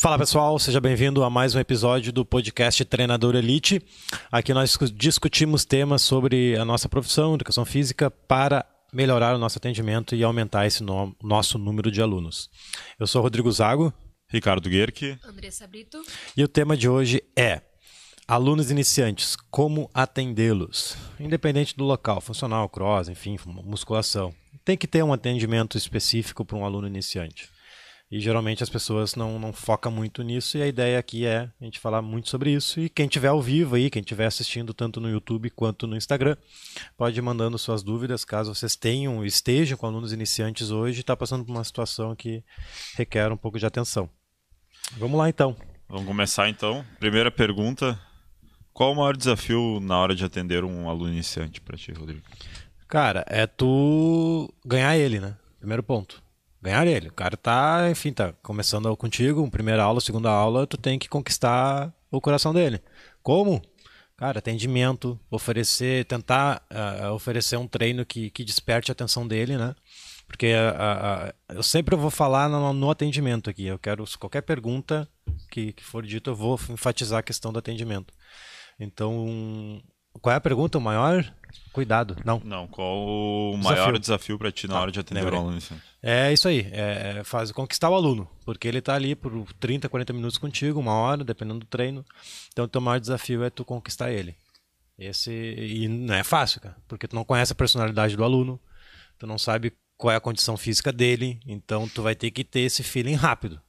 Fala pessoal, seja bem-vindo a mais um episódio do podcast Treinador Elite. Aqui nós discutimos temas sobre a nossa profissão, educação física, para melhorar o nosso atendimento e aumentar esse no nosso número de alunos. Eu sou Rodrigo Zago. Ricardo Guerque. Andressa Brito. E o tema de hoje é alunos iniciantes, como atendê-los? Independente do local, funcional, cross, enfim, musculação. Tem que ter um atendimento específico para um aluno iniciante. E geralmente as pessoas não, não focam muito nisso, e a ideia aqui é a gente falar muito sobre isso. E quem estiver ao vivo aí, quem estiver assistindo tanto no YouTube quanto no Instagram, pode ir mandando suas dúvidas, caso vocês tenham, estejam com alunos iniciantes hoje e está passando por uma situação que requer um pouco de atenção. Vamos lá então. Vamos começar então. Primeira pergunta: qual o maior desafio na hora de atender um aluno iniciante para ti, Rodrigo? Cara, é tu ganhar ele, né? Primeiro ponto ganhar ele. O cara tá, enfim, tá começando contigo, primeira aula, segunda aula, tu tem que conquistar o coração dele. Como? Cara, atendimento, oferecer, tentar uh, oferecer um treino que, que desperte a atenção dele, né? Porque uh, uh, eu sempre vou falar no, no, atendimento aqui. Eu quero, qualquer pergunta que, que for dito, eu vou enfatizar a questão do atendimento. Então, qual é a pergunta? O maior? Cuidado. Não. Não. Qual o maior desafio para ti na tá, hora de atender o aluno? É isso aí. É, é faz, conquistar o aluno. Porque ele está ali por 30, 40 minutos contigo, uma hora, dependendo do treino. Então, o teu maior desafio é tu conquistar ele. Esse, e não é fácil, cara. Porque tu não conhece a personalidade do aluno. Tu não sabe qual é a condição física dele. Então, tu vai ter que ter esse feeling rápido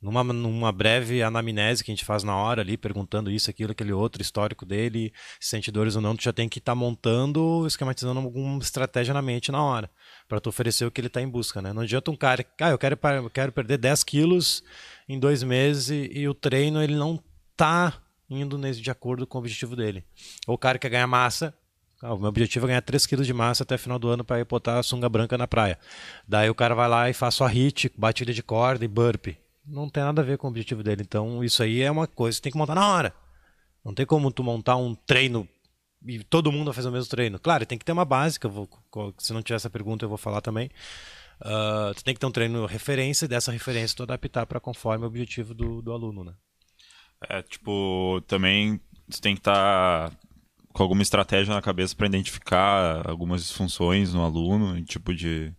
numa, numa breve anamnese que a gente faz na hora ali, perguntando isso, aquilo, aquele outro, histórico dele, se sente dores ou não, tu já tem que estar tá montando, esquematizando alguma estratégia na mente na hora, para tu oferecer o que ele está em busca, né? Não adianta um cara, ah, eu quero, eu quero perder 10 quilos em dois meses e, o treino ele não tá indo nesse, de acordo com o objetivo dele. Ou o cara quer ganhar massa, ah, o meu objetivo é ganhar 3 quilos de massa até final do ano para ir botar a sunga branca na praia. Daí o cara vai lá e faz só hit, batida de corda e burpee não tem nada a ver com o objetivo dele. Então, isso aí é uma coisa que tem que montar na hora. Não tem como tu montar um treino e todo mundo fazer o mesmo treino. Claro, tem que ter uma básica. Se não tiver essa pergunta, eu vou falar também. Uh, tu tem que ter um treino referência e dessa referência tu adaptar para conforme o objetivo do, do aluno, né? É, tipo, também tu tem que estar tá com alguma estratégia na cabeça para identificar algumas disfunções no aluno, tipo de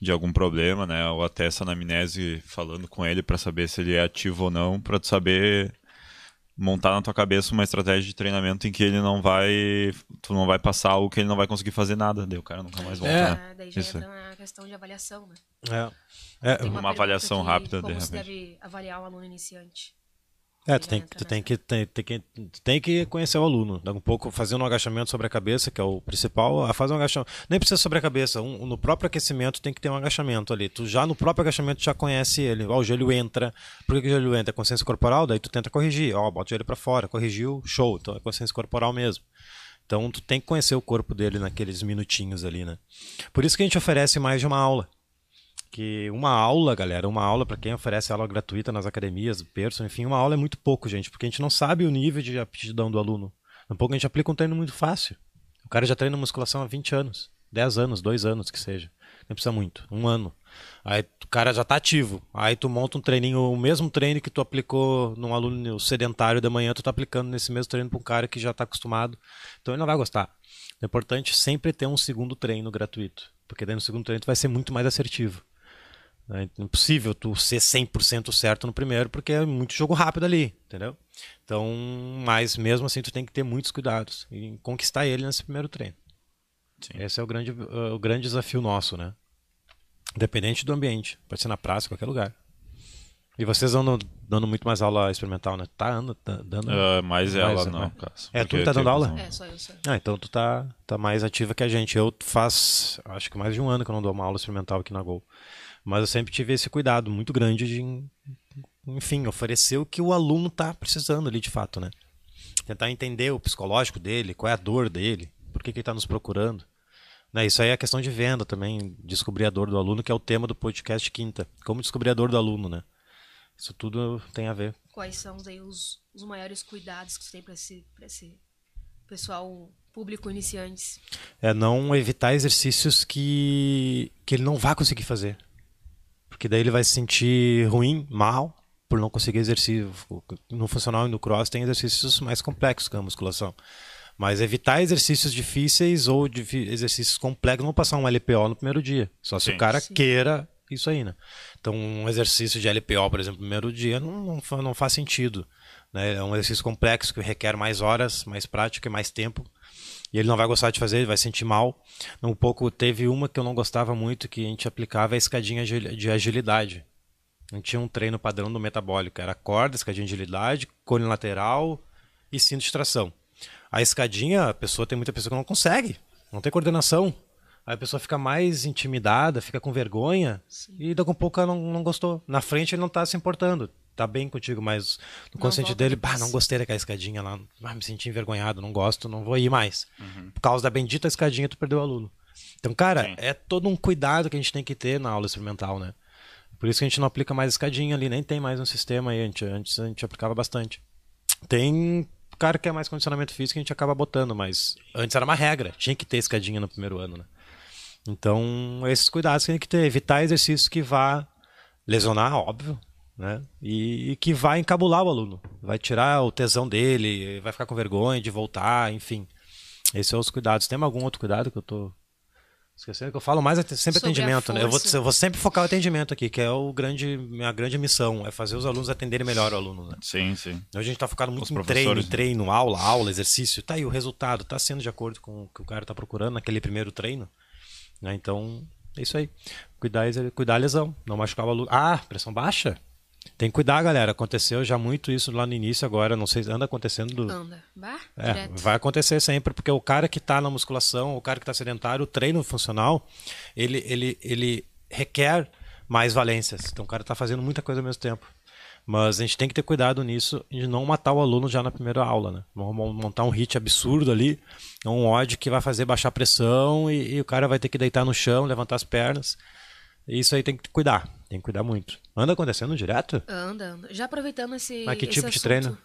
de algum problema, né? Ou até essa anamnese falando com ele para saber se ele é ativo ou não, para tu saber montar na tua cabeça uma estratégia de treinamento em que ele não vai tu não vai passar algo que ele não vai conseguir fazer nada, daí o cara nunca mais volta. É, né? daí já Isso. entra na questão de avaliação, né? É. é uma, uma avaliação rápida como de repente. se deve avaliar o aluno iniciante? É, tu tem, tu tem, que, tem, tem, que, tem que conhecer o aluno. Um pouco fazendo um agachamento sobre a cabeça, que é o principal. Ah, faz um agachamento. Nem precisa sobre a cabeça. Um, no próprio aquecimento tem que ter um agachamento ali. Tu já no próprio agachamento já conhece ele. Ó, o joelho entra. Por que, que o joelho entra? É consciência corporal, daí tu tenta corrigir. Ó, bota o joelho para fora, corrigiu, show. Então é consciência corporal mesmo. Então tu tem que conhecer o corpo dele naqueles minutinhos ali, né? Por isso que a gente oferece mais de uma aula que uma aula, galera, uma aula para quem oferece aula gratuita nas academias, Pearson, enfim, uma aula é muito pouco, gente, porque a gente não sabe o nível de aptidão do aluno. Um pouco a gente aplica um treino muito fácil. O cara já treina musculação há 20 anos, 10 anos, 2 anos que seja. Não precisa muito, um ano. Aí o cara já tá ativo. Aí tu monta um treininho, o mesmo treino que tu aplicou num aluno sedentário da manhã, tu tá aplicando nesse mesmo treino para um cara que já tá acostumado. Então ele não vai gostar. É importante sempre ter um segundo treino gratuito, porque daí no segundo treino tu vai ser muito mais assertivo. É impossível tu ser 100% certo no primeiro, porque é muito jogo rápido ali, entendeu? Então, mas mesmo assim tu tem que ter muitos cuidados em conquistar ele nesse primeiro treino. Sim. Esse é o grande, uh, o grande desafio nosso, né? Independente do ambiente, pode ser na praça, qualquer lugar. E vocês andam dando muito mais aula experimental, né? Tá anda, tá dando. Uh, mais ela não, né? caso. É, tu que tá dando aula? É, só eu, só Ah, então tu tá, tá mais ativa que a gente. Eu faz, acho que mais de um ano que eu não dou uma aula experimental aqui na Gol. Mas eu sempre tive esse cuidado muito grande de, enfim, oferecer o que o aluno está precisando ali de fato, né? Tentar entender o psicológico dele, qual é a dor dele, por que, que ele está nos procurando. Né, isso aí é questão de venda também, descobrir a dor do aluno, que é o tema do podcast quinta. Como descobrir a dor do aluno, né? Isso tudo tem a ver. Quais são aí, os, os maiores cuidados que você tem para esse, esse pessoal público iniciantes? É não evitar exercícios que, que ele não vai conseguir fazer porque daí ele vai se sentir ruim, mal, por não conseguir exercício. No funcional e no cross tem exercícios mais complexos que a musculação. Mas evitar exercícios difíceis ou exercícios complexos, não passar um LPO no primeiro dia. Só se Sim. o cara Sim. queira isso aí, né? Então, um exercício de LPO, por exemplo, no primeiro dia, não, não, não faz sentido. Né? É um exercício complexo que requer mais horas, mais prática e mais tempo. E ele não vai gostar de fazer, ele vai sentir mal. Um pouco teve uma que eu não gostava muito que a gente aplicava a escadinha de de agilidade. A gente tinha um treino padrão do metabólico, era corda, escadinha de agilidade, cone lateral e cinto de tração. A escadinha, a pessoa tem muita pessoa que não consegue, não tem coordenação. Aí a pessoa fica mais intimidada, fica com vergonha e daqui a pouco ela não, não gostou. Na frente ele não tá se importando, tá bem contigo, mas no Não consciente dele, bah, não gostei daquela escadinha lá, ah, me senti envergonhado, não gosto, não vou ir mais. Por causa da bendita escadinha, tu perdeu o aluno. Então, cara, Sim. é todo um cuidado que a gente tem que ter na aula experimental, né? Por isso que a gente não aplica mais escadinha ali, nem tem mais um sistema aí. Antes, antes a gente aplicava bastante. Tem cara que é mais condicionamento físico, a gente acaba botando, mas antes era uma regra, tinha que ter escadinha no primeiro ano, né? Então, esses cuidados que tem que ter, evitar exercícios que vá lesionar, óbvio, né? E, e que vai encabular o aluno, vai tirar o tesão dele, vai ficar com vergonha de voltar, enfim. Esses são os cuidados. Tem algum outro cuidado que eu tô esquecendo? Que eu falo mais é sempre Sobre atendimento, né? Eu vou, eu vou sempre focar o atendimento aqui, que é o grande, minha grande missão, é fazer os alunos atenderem melhor o aluno, né? Sim, sim. Hoje a gente tá focado muito Os em treino, né? treino, aula, aula, exercício. Tá aí o resultado, tá sendo de acordo com o que o cara tá procurando naquele primeiro treino. Né? Então, é isso aí. Cuidar, cuidar a lesão, não machucar o aluno. Ah, pressão baixa? Tem que cuidar, galera. Aconteceu já muito isso lá no início, agora não sei, anda acontecendo do- Anda. Bah, é, vai acontecer sempre, porque o cara que está na musculação, o cara que está sedentário, o treino funcional, ele, ele, ele requer mais valências. Então o cara está fazendo muita coisa ao mesmo tempo. Mas a gente tem que ter cuidado nisso de não matar o aluno já na primeira aula, né? Vamos mon- montar um hit absurdo ali, um odd que vai fazer baixar a pressão e, e o cara vai ter que deitar no chão, levantar as pernas. Isso aí tem que cuidar, tem que cuidar muito. Anda acontecendo direto? Anda, anda. Já aproveitando esse. Mas que esse tipo de assunto. treino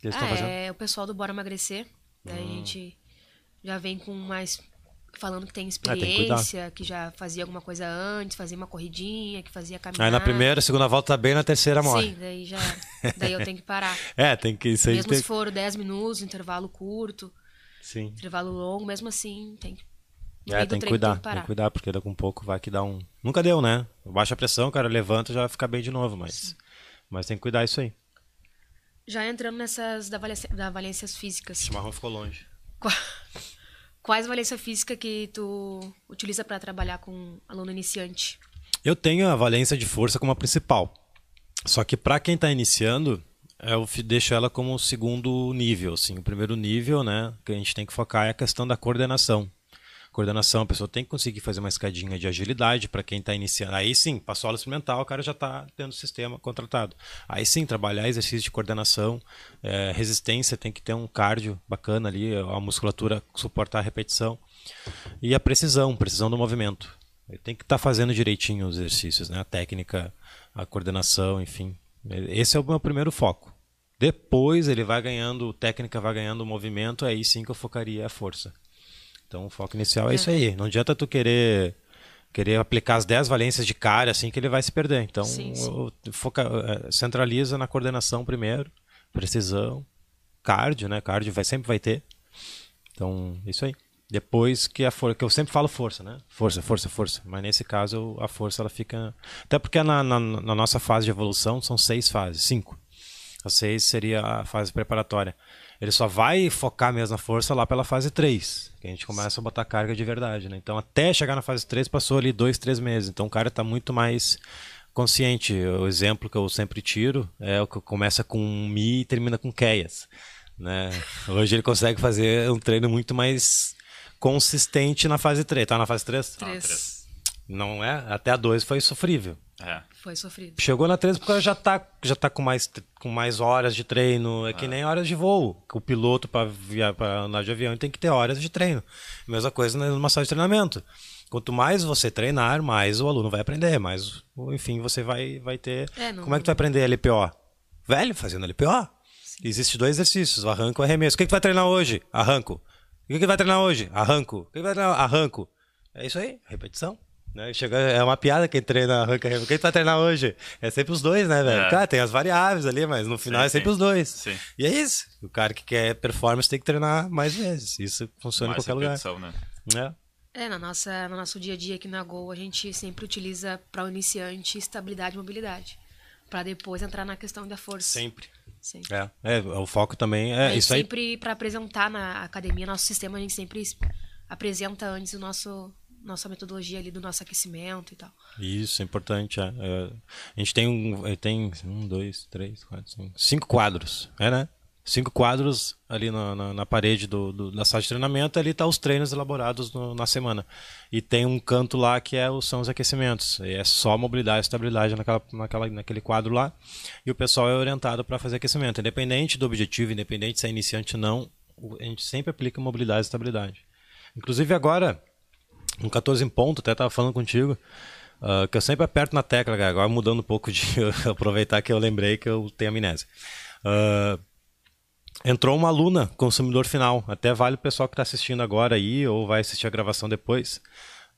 que eles Ah, estão fazendo? Hum. é o pessoal do Bora Emagrecer. Daí a gente já vem com mais. Falando que tem É, tem que experiência, que já fazia alguma coisa antes, fazia uma corridinha, que fazia caminhar. Aí na primeira, segunda volta tá bem, na terceira morre. Sim, daí já. daí eu tenho que parar. É, tem que isso aí mesmo tem... se for 10 minutos, intervalo curto, Sim. intervalo longo, mesmo assim, tem que. no É, tem que cuidar, tem tem que parar. que cuidar, porque daqui a um pouco vai que dá um. Nunca deu, né? Baixa a pressão, o cara levanta já vai ficar bem de novo, mas. Mas tem que cuidar isso aí. Já entrando nessas da, valência, da valências físicas. O chimarrão ficou longe. Qua- Quais valências físicas que tu utiliza para trabalhar com aluno iniciante? Eu tenho a valência de força como a principal. Só que para quem está iniciando, eu deixo ela como o segundo nível. Assim. O primeiro nível né, que a gente tem que focar é a questão da coordenação. Coordenação, a pessoa tem que conseguir fazer uma escadinha de agilidade para quem está iniciando. Aí sim, passou a aula experimental, o cara já está tendo o sistema contratado. Aí sim, trabalhar exercício de coordenação, eh, resistência, tem que ter um cardio bacana ali, a musculatura suportar a repetição. E a precisão, precisão do movimento. Tem que estar fazendo direitinho os exercícios, né? A técnica, a coordenação, enfim. Esse é o meu primeiro foco. Depois ele vai ganhando, técnica vai ganhando movimento, aí sim que eu focaria a força. Então o foco inicial é, isso aí. Não adianta tu querer querer aplicar as 10 valências de cara assim que ele vai se perder. Então Sim, sim. foca, eh, centraliza na coordenação primeiro, precisão, cardio, né? Cardio vai sempre vai ter. Então, isso aí. Depois que a força, que eu sempre falo força, né? Força, força, força. Mas nesse caso a força ela fica. Até porque na, na, na nossa fase de evolução são seis fases, cinco. A seis seria a fase preparatória. Ele só vai focar mesmo na força lá pela fase 3, que a gente começa a botar carga de verdade, né? Então até chegar na fase 3 passou ali dois, três meses. Então o cara está muito mais consciente. O exemplo que eu sempre tiro é o que começa com Mi e termina com Keias. Né? Hoje ele consegue fazer um treino muito mais consistente na fase 3. Tá na fase 3? Três. três. Não é? Até a 2 foi sofrível. É. Foi sofrido. Chegou na 3 porque já tá, já tá com, mais, com mais horas de treino. É que nem horas de voo. O piloto para andar de avião tem que ter horas de treino. Mesma coisa numa sala de treinamento. Quanto mais você treinar, mais o aluno vai aprender. Mais, enfim, você vai, vai ter. É, não- Como é que tu vai aprender LPO? Velho, fazendo LPO. Existem dois exercícios, o arranco e o arremesso. O que, que tu vai treinar hoje? Arranco. O que, que vai treinar hoje? Arranco. O que, que vai treinar? Arranco. É isso aí, repetição. Né? Chega, é uma piada quem treina arranca remo. Quem tu vai treinar hoje? É sempre os dois, né, velho? É. Cara, tem as variáveis ali, mas no final Sim, é sempre sim. os dois. Sim. E é isso. O cara que quer performance tem que treinar mais vezes. Isso funciona Mais em qualquer repetição, né? lugar. É. É, na nossa, no nosso dia a dia aqui na Gol, a gente sempre utiliza para o iniciante estabilidade e mobilidade. Para depois entrar na questão da força. Sempre. Sim. É, é, o foco também A é gente isso aí. sempre, para apresentar na academia, nosso sistema, a gente sempre apresenta antes o nosso nossa metodologia ali do nosso aquecimento e tal. Isso, é importante. é. É, a gente tem um, eh, tem um, dois, três, quatro, cinco, cinco quadros, é, né? Cinco quadros ali na, na, na parede do, do- da sala de treinamento, ali tá os treinos elaborados no- na semana. E tem um canto lá que é, são os aquecimentos. É só mobilidade e estabilidade naquela, naquela, naquele quadro lá. E o pessoal é orientado para fazer aquecimento. Independente do objetivo, independente se é iniciante ou não, a gente sempre aplica mobilidade e estabilidade. Inclusive agora, no 14 em ponto, até estava falando contigo, ah, que eu sempre aperto na tecla, cara, agora mudando um pouco de aproveitar que eu lembrei que eu tenho amnésia. Ah, entrou uma aluna, consumidor final, até vale o pessoal que está assistindo agora aí ou vai assistir a gravação depois.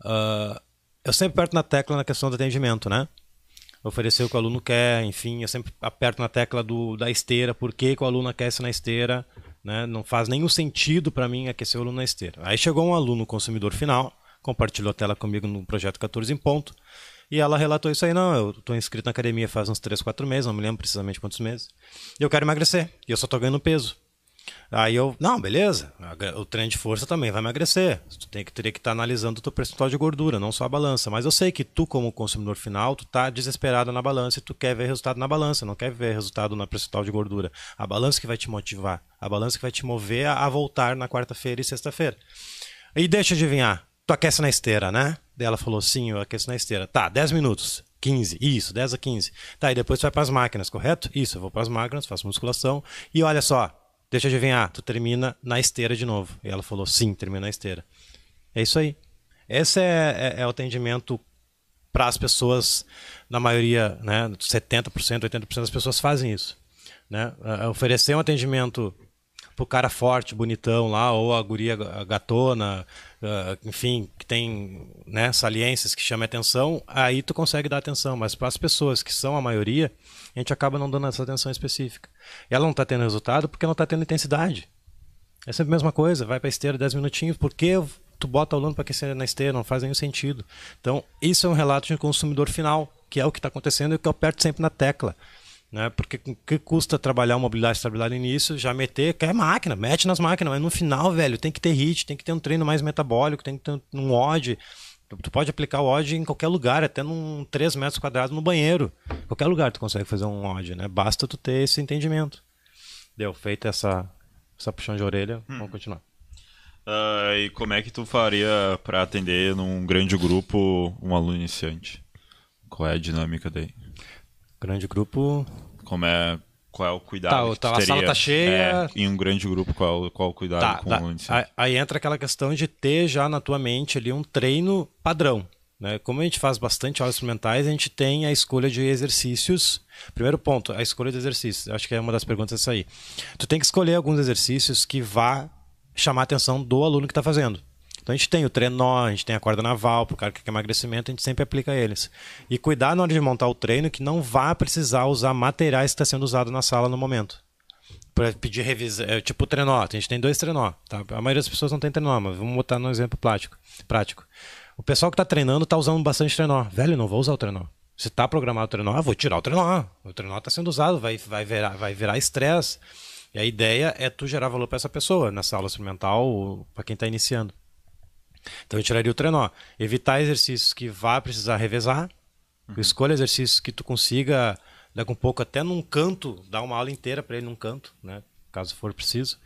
Ah, eu sempre aperto na tecla na questão do atendimento, né? Oferecer o que o aluno quer, enfim, eu sempre aperto na tecla do, da esteira, por que, que o aluno aquece na esteira, né? Não faz nenhum sentido para mim aquecer o aluno na esteira. Aí chegou um aluno consumidor final, compartilhou a tela comigo no projeto 14 em ponto, e ela relatou isso aí, não, eu estou inscrito na academia faz uns 3, 4 meses, não me lembro precisamente quantos meses, e eu quero emagrecer, e eu só estou ganhando peso. Aí eu, não, beleza, o treino de força também vai emagrecer. Tu tem que, teria que estar analisando o teu percentual de gordura, não só a balança. Mas eu sei que tu, como consumidor final, tu tá desesperado na balança e tu quer ver resultado na balança, não quer ver resultado na percentual de gordura. A balança que vai te motivar, a balança que vai te mover a, a voltar na quarta-feira e sexta-feira. E deixa eu adivinhar, tu aquece na esteira, né? Daí ela falou, sim, eu aqueço na esteira. Tá, 10 minutos. 15, isso, 10 a 15. Tá, e depois tu vai para as máquinas, correto? Isso, eu vou para as máquinas, faço musculação. E olha só, deixa eu adivinhar, tu termina na esteira de novo. E ela falou, sim, termina na esteira. É isso aí. Esse é, é, é o atendimento para as pessoas, na maioria, né, 70%, 80% das pessoas fazem isso. Né? Uh, oferecer um atendimento pro cara forte, bonitão lá, ou a guria gatona, uh, enfim, que tem né, saliências que chamam atenção, aí tu consegue dar atenção. Mas para as pessoas que são a maioria, a gente acaba não dando essa atenção específica. Ela não está tendo resultado porque não está tendo intensidade. É sempre a mesma coisa, vai para a esteira 10 minutinhos, por que tu bota o aluno para aquecer na esteira? Não faz nenhum sentido. Então, isso é um relato de consumidor final, que é o que está acontecendo e que eu aperto sempre na tecla. Né? Porque o que custa trabalhar mobilidade e estabilidade no início, já meter, quer máquina, mete nas máquinas, mas no final, velho, tem que ter HIIT, tem que ter um treino mais metabólico, tem que ter um OD. Tu pode aplicar o OD em qualquer lugar, até num 3 metros quadrados no banheiro. Qualquer lugar tu consegue fazer um OD, né? Basta tu ter esse entendimento. Deu, feita essa, essa puxão de orelha, hum. vamos continuar. Uh, e como é que tu faria para atender num grande grupo um aluno iniciante? Qual é a dinâmica daí? Grande grupo. Como é. Qual é o cuidado tá, que tá? A sala tá cheia. É, em um grande grupo, qual, qual o cuidado tá, com tá. o iniciante? Aí, entra aquela questão de ter já na tua mente ali um treino padrão. Né? Como a gente faz bastante aulas experimentais, a gente tem a escolha de exercícios. Primeiro ponto, a escolha de exercícios. Acho que é uma das perguntas essa aí. Tu tem que escolher alguns exercícios que vá chamar a atenção do aluno que está fazendo. Então a gente tem o trenó, a gente tem a corda naval, para o cara que quer emagrecimento, a gente sempre aplica eles. E cuidar na hora de montar o treino que não vá precisar usar materiais que está sendo usado na sala no momento. Para pedir revisão, é, tipo trenó, a gente tem dois trenó. Tá? A maioria das pessoas não tem trenó, mas vamos botar no exemplo prático. prático. O pessoal que está treinando está usando bastante trenó. Velho, não vou usar o trenó. Se está programado o trenó, vou tirar o trenó. O trenó está sendo usado, vai, vai virar vai virar estresse. E a ideia é tu gerar valor para essa pessoa nessa aula experimental, para quem está iniciando. Então eu tiraria o trenó. Evitar exercícios que vá precisar revezar. Uhum. Escolha exercícios que tu consiga, daqui um pouco, até num canto, dar uma aula inteira para ele num canto, né? caso for preciso.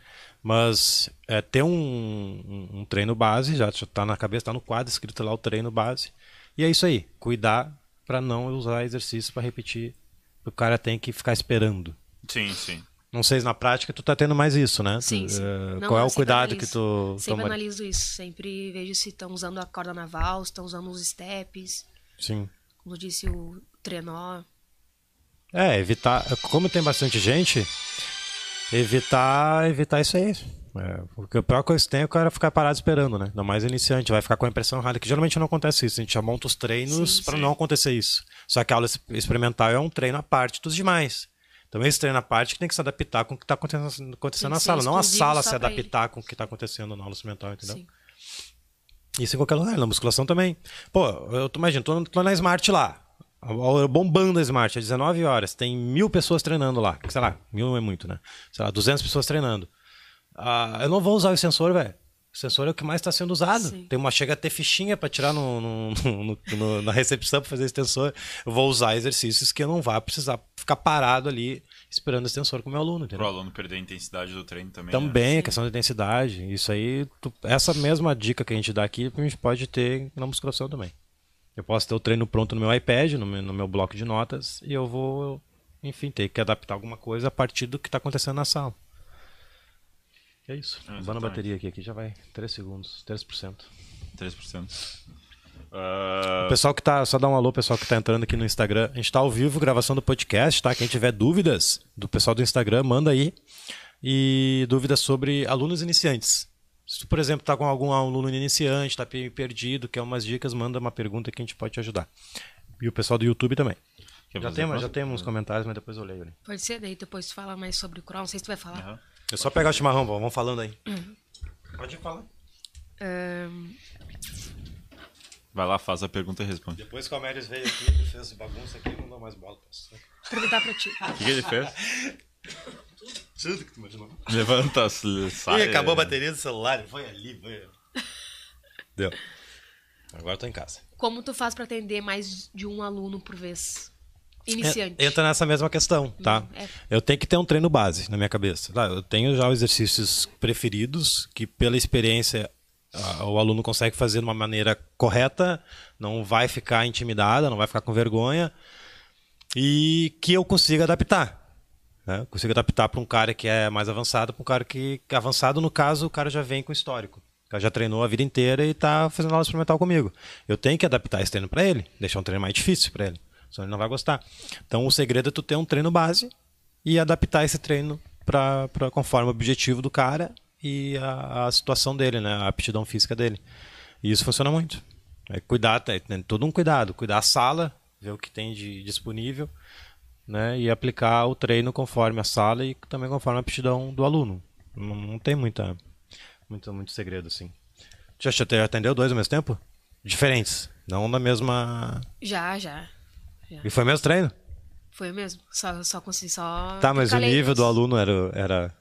Mas é, ter um, um, um, treino base, já está na cabeça, está no quadro escrito lá o treino base. E é isso aí. Cuidar para não usar exercícios para repetir. O cara tem que ficar esperando. Sim, sim. Não sei se na prática tu tá tendo mais isso, né? Sim, sim. Uh, Não, qual é o cuidado analiso. que tu Sempre toma? analiso isso. Sempre vejo se estão usando a corda naval, se estão usando os steps, Sim. como disse, o trenó. É, evitar. Como tem bastante gente, evitar evitar isso aí. É, porque a pior coisa que tem é o cara ficar parado esperando, né? Ainda mais iniciante, vai ficar com a impressão errada, que geralmente não acontece isso. A gente já monta os treinos para não acontecer isso. Só que a aula experimental é um treino à parte dos demais. Então esse treino à parte que tem que se adaptar com o que está acontecendo, acontecendo na sala, não a sala se adaptar com o que está acontecendo na aula experimental, entendeu? Sim. Isso em qualquer lugar, na musculação também. Pô, eu tô, imagina, tô, tô na Smart lá, bombando a Smart, às 19 horas, tem mil pessoas treinando lá. Sei lá, mil é muito, né? Sei lá, 200 pessoas treinando. Ah, eu não vou usar o sensor, velho. O sensor é o que mais está sendo usado. Sim. Tem uma chega a ter fichinha para tirar no, no, no, no, na recepção para fazer esse sensor. Eu vou usar exercícios que eu não vá precisar ficar parado ali esperando esse sensor com o meu aluno. Para o aluno perder a intensidade do treino também. Também, né? a questão da intensidade. Isso aí, tu, essa mesma dica que a gente dá aqui, a gente pode ter na musculação também. Eu posso ter o treino pronto no meu iPad, no meu, no meu bloco de notas, e eu vou, enfim, ter que adaptar alguma coisa a partir do que está acontecendo na sala. É isso. É, a bateria aqui, aqui já vai 3 segundos, 3%. 3%. Uh... O pessoal que tá, só dá um alô, pessoal que tá entrando aqui no Instagram. A gente tá ao vivo, gravação do podcast, tá? Quem tiver dúvidas do pessoal do Instagram, manda aí. E dúvidas sobre alunos iniciantes. Se tu, por exemplo, tá com algum aluno iniciante, tá perdido, quer umas dicas, manda uma pergunta que a gente pode te ajudar. E o pessoal do YouTube também. já tem, já temos uns comentários, mas depois eu leio ali. Pode ser, daí depois fala mais sobre o crawl. Não sei se tu vai falar. Uhum. É só pegar o chimarrão, vamos falando aí. Uhum. Pode falar. Um... Vai lá, faz a pergunta e responde. Depois que o Amélis veio aqui, ele fez bagunça aqui, não dá mais bola pra você. Perguntar pra ti. O que, que ele fez? Tudo que tu imaginou. Levanta, sai. Ih, acabou a bateria do celular, foi ali, foi. Deu. Agora eu tô em casa. Como tu faz pra atender mais de um aluno por vez? Iniciante. Entra nessa mesma questão, tá? Hum, é. Eu tenho que ter um treino base na minha cabeça. Eu tenho já os exercícios preferidos que, pela experiência, o aluno consegue fazer de uma maneira correta, não vai ficar intimidada, não vai ficar com vergonha e que eu consiga adaptar. Né? Consigo adaptar para um cara que é mais avançado, para um cara que, avançado, no caso, o cara já vem com histórico. O cara já treinou a vida inteira e está fazendo aula experimental comigo. Eu tenho que adaptar esse treino para ele, deixar um treino mais difícil para ele senão ele não vai gostar. Então o segredo é tu ter um treino base e adaptar esse treino para conforme o objetivo do cara e a, a, situação dele, né? a aptidão física dele. E isso funciona muito. É cuidar, tem, tem todo um cuidado, cuidar a sala, ver o que tem de disponível, né? E aplicar o treino conforme a sala e também conforme a aptidão do aluno. Não, não tem muita, muito, muito segredo assim. Já atendeu dois ao mesmo tempo? Diferentes, não na mesma. Já, já. Já. E foi mesmo treino? Foi mesmo. Só, só consegui só. Tá, mas o nível do aluno era, era.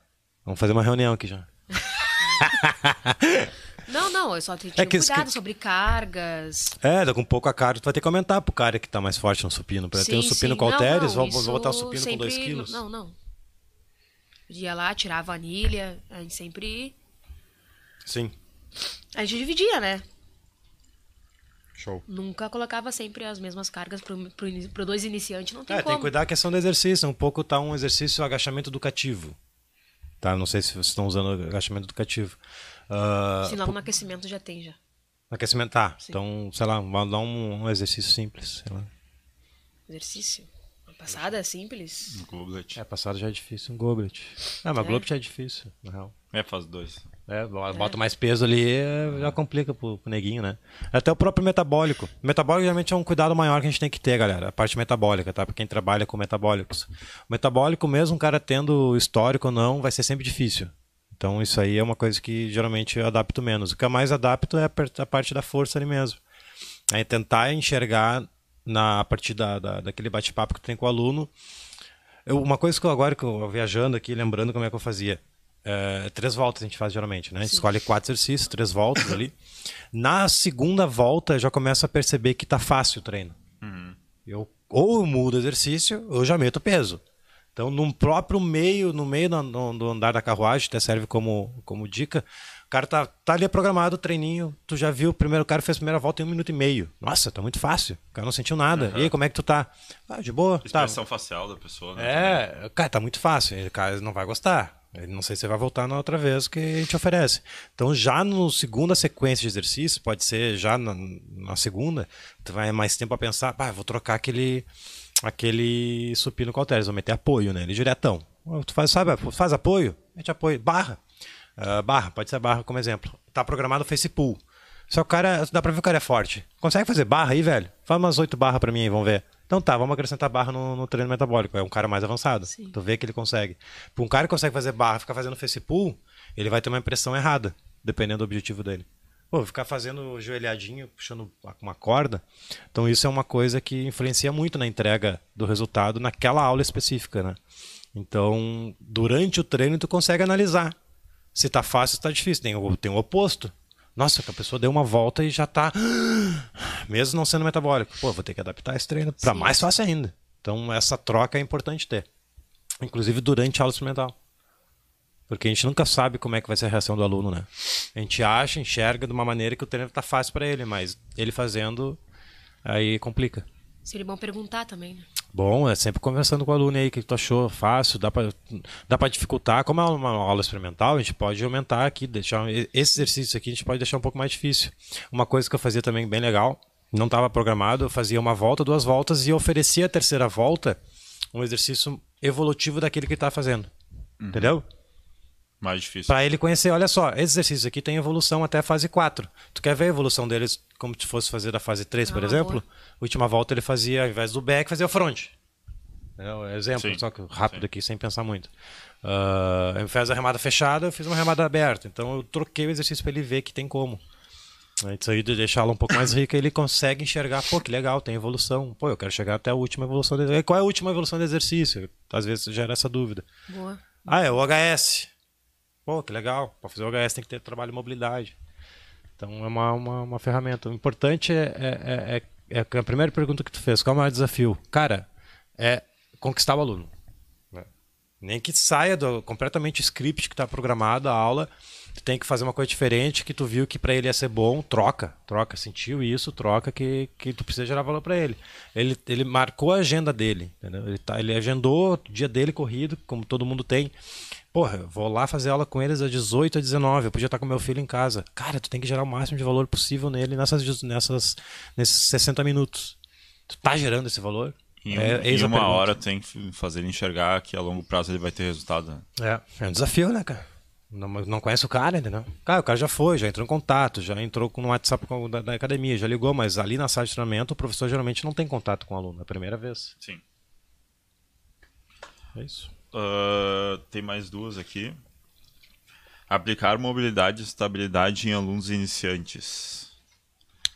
Vamos fazer uma reunião aqui já. Não, não, eu só tinha é que, cuidado que... sobre cargas. É, daqui um pouco a carga tu vai ter que aumentar pro cara que tá mais forte no supino. Pra sim, ter um supino sim. com halteres, vou, vou botar o supino sempre... com 2 quilos. Não, não. Ia lá, tirar a vanilha, a gente sempre. Sim. A gente dividia, né? Show. Nunca colocava sempre as mesmas cargas para dois iniciantes, não tem é, como. tem que cuidar da questão do exercício. Um pouco tá um exercício agachamento educativo. Tá? Não sei se vocês estão usando agachamento educativo. Uh, Se logo no aquecimento já tem já. No aquecimento, tá. Sim. Então, sei lá, dá um, um exercício simples, sei lá. Exercício? Uma passada simples? Um goblet. É, passada já é difícil, um goblet. Ah, mas é. goblet é difícil, na real. É, faz dois. É, bota mais peso ali, já complica pro, pro neguinho, né? Até o próprio metabólico. O metabólico geralmente é um cuidado maior que a gente tem que ter, galera. A parte metabólica, tá? Pra quem trabalha com metabólicos. O metabólico, mesmo o cara tendo histórico ou não, vai ser sempre difícil. Então isso aí é uma coisa que geralmente eu adapto menos. O que eu mais adapto é a parte da força ali mesmo. É tentar enxergar na, a partir da, da daquele bate-papo que tu tem com o aluno. Eu, uma coisa que eu agora, que eu viajando aqui, lembrando como é que eu fazia. É, três voltas a gente faz geralmente, né? Escolhe quatro exercícios, três voltas ali. Na segunda volta, já começo a perceber que tá fácil o treino. Uhum. Eu, ou eu mudo o exercício, ou eu já meto peso. Então, no próprio meio, no meio do, do, andar da carruagem, até serve como, como dica. O cara tá, tá ali programado, o treininho. Tu já viu, o primeiro cara fez a primeira volta em um minuto e meio. Nossa, tá muito fácil. O cara não sentiu nada. Uhum. E aí, como é que tu tá? Ah, de boa. Tá. Expressão tá. facial da pessoa, né? É, cara, tá muito fácil. O cara não vai gostar. Não sei se vai voltar na outra vez que a gente oferece. Então, já no segunda sequência de exercício, pode ser já na, na segunda, tu vai mais tempo a pensar, ah, vou trocar aquele aquele supino com halteres, vou meter apoio nele, diretão. Tu faz, sabe, faz apoio, mete apoio, barra. Uh, barra, pode ser barra como exemplo. Tá programado o face pull. Só o cara, dá pra ver que o cara é forte. Consegue fazer barra aí, velho? Faz umas oito barras pra mim aí, vamos ver. Então tá, vamos acrescentar barra no, no treino metabólico. É um cara mais avançado. Sim. Tu vê que ele consegue. Pra um cara que consegue fazer barra ficar fazendo face pull, ele vai ter uma impressão errada, dependendo do objetivo dele. Pô, ficar fazendo joelhadinho, puxando uma corda. Então isso é uma coisa que influencia muito na entrega do resultado naquela aula específica, né? Então, durante o treino tu consegue analisar se tá fácil, se tá difícil. Tem o, tem o oposto. Nossa, que a pessoa deu uma volta e já tá. Mesmo não sendo metabólico. Pô, vou ter que adaptar esse treino para mais fácil ainda. Então, essa troca é importante ter. Inclusive durante a aula experimental. Porque a gente nunca sabe como é que vai ser a reação do aluno, né? A gente acha, enxerga de uma maneira que o treino tá fácil para ele, mas ele fazendo, aí complica. Seria bom perguntar também, né? Bom, é sempre conversando com o aluno aí, o que tu achou fácil, dá para dá pra dificultar. Como é uma aula experimental, a gente pode aumentar aqui, deixar esse exercício aqui a gente pode deixar um pouco mais difícil. Uma coisa que eu fazia também bem legal, não estava programado, eu fazia uma volta, duas voltas e oferecia a terceira volta um exercício evolutivo daquele que está fazendo. Uhum. Entendeu? Mais difícil. Para ele conhecer, olha só, esse exercício aqui tem evolução até a fase 4. Tu quer ver a evolução deles como se fosse fazer da fase 3, por ah, exemplo? Boa. Última volta ele fazia, ao invés do back, fazia o front. É um exemplo, Sim. só que rápido Sim. aqui, sem pensar muito. Uh, ele fez a remada fechada, eu fiz uma remada aberta. Então eu troquei o exercício para ele ver que tem como. Isso aí de deixá-la um pouco mais rica, ele consegue enxergar, pô, que legal, tem evolução. Pô, eu quero chegar até a última evolução. De... Qual é a última evolução do exercício? Às vezes gera essa dúvida. Boa. Ah, é o HS. Pô, que legal. Para fazer o HS tem que ter trabalho e mobilidade. Então é uma, uma, uma ferramenta. O importante é, é, é, é, a primeira pergunta que tu fez. Qual é o maior desafio? Cara, é conquistar o aluno. Né? Nem que saia do completamente script que está programado a aula, tu tem que fazer uma coisa diferente que tu viu que para ele ia ser bom, troca, troca, sentiu isso, troca que, que tu precisa gerar valor para ele. ele. Ele marcou a agenda dele, entendeu? Ele, tá, ele agendou o dia dele corrido, como todo mundo tem. Porra, vou lá fazer aula com eles às 18 a 19. Eu podia estar com meu filho em casa. Cara, tu tem que gerar o máximo de valor possível nele nessas, nessas, nesses 60 minutos. Tu tá gerando esse valor? Em, é, em uma hora tem que fazer ele enxergar que a longo prazo ele vai ter resultado. Né? É, é um desafio, né, cara? Não, não conhece o cara, entendeu? Cara, o cara já foi, já entrou em contato, já entrou no WhatsApp da, da academia, já ligou, mas ali na sala de treinamento o professor geralmente não tem contato com o aluno, é a primeira vez. Sim. É isso. Uh, tem mais duas aqui. Aplicar mobilidade e estabilidade em alunos iniciantes.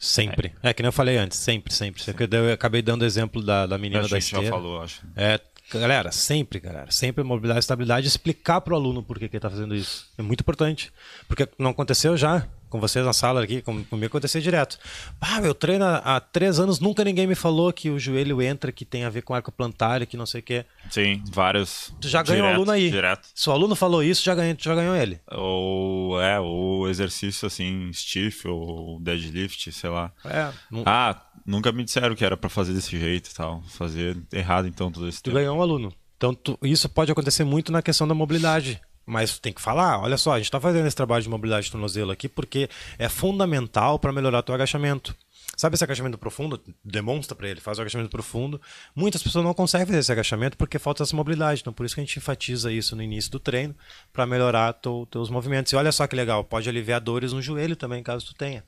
Sempre. É. é, que nem eu falei antes, sempre, sempre. sempre. Eu acabei dando exemplo da, da menina da esteira. já falou, acho. É, galera, sempre, galera, sempre mobilidade e estabilidade, explicar para o aluno por que, que ele está fazendo isso. É muito importante. Porque não aconteceu já com vocês na sala aqui, com, comigo acontecia direto. Ah, eu treino há três anos, nunca ninguém me falou que o joelho entra, que tem a ver com arco plantar, que não sei o quê. Sim, vários. Tu já ganhou o aluno aí. Direto. Se o aluno falou isso, já ganhou, já ganhou ele. Ou, é, o exercício assim, stiff ou deadlift, sei lá. É. Não... Ah, nunca me disseram que era para fazer desse jeito e tal. Fazer errado então todo esse tu tempo. ganhou um aluno. Então, tu, isso pode acontecer muito na questão da mobilidade. Mas tem que falar, olha só, a gente está fazendo esse trabalho de mobilidade de tornozelo aqui porque é fundamental para melhorar teu agachamento. Sabe esse agachamento profundo? Demonstra para ele, faz o agachamento profundo. Muitas pessoas não conseguem fazer esse agachamento porque falta essa mobilidade. Então, por isso que a gente enfatiza isso no início do treino para melhorar teu, teus movimentos. E olha só que legal, pode aliviar dores no joelho também, caso tu tenha.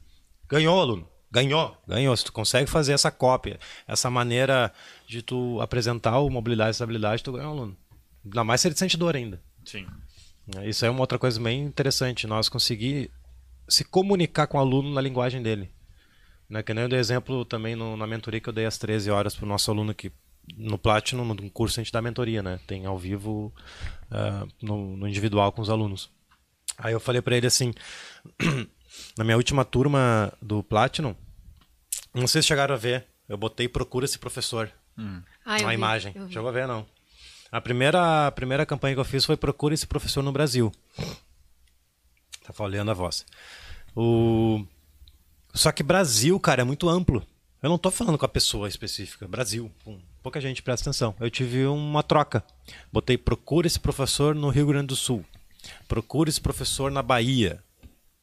Ganhou, aluno. Ganhou, ganhou. Se tu consegue fazer essa cópia, essa maneira de tu apresentar o mobilidade e estabilidade, tu ganhou, aluno. Ainda mais se ele sente dor ainda. Sim. Isso é uma outra coisa bem interessante, nós conseguir se comunicar com o aluno na linguagem dele. Né? Que nem eu dei exemplo também no, na mentoria que eu dei às 13 horas para o nosso aluno que no Platinum, no curso a gente dá mentoria, né? Tem ao vivo uh, no, no, individual com os alunos. Aí eu falei para ele assim, na minha última turma do Platinum, não sei se chegaram a ver, eu botei procura esse professor hum. ah, na imagem. Chegou a ver não? A primeira, a primeira campanha que eu fiz foi procura esse professor no Brasil. Tá falhando a voz. O... Só que Brasil, cara, é muito amplo. Eu não tô falando com a pessoa específica. Brasil. Pum. Pouca gente presta atenção. Eu tive uma troca. Botei procura esse professor no Rio Grande do Sul. Procura esse professor na Bahia.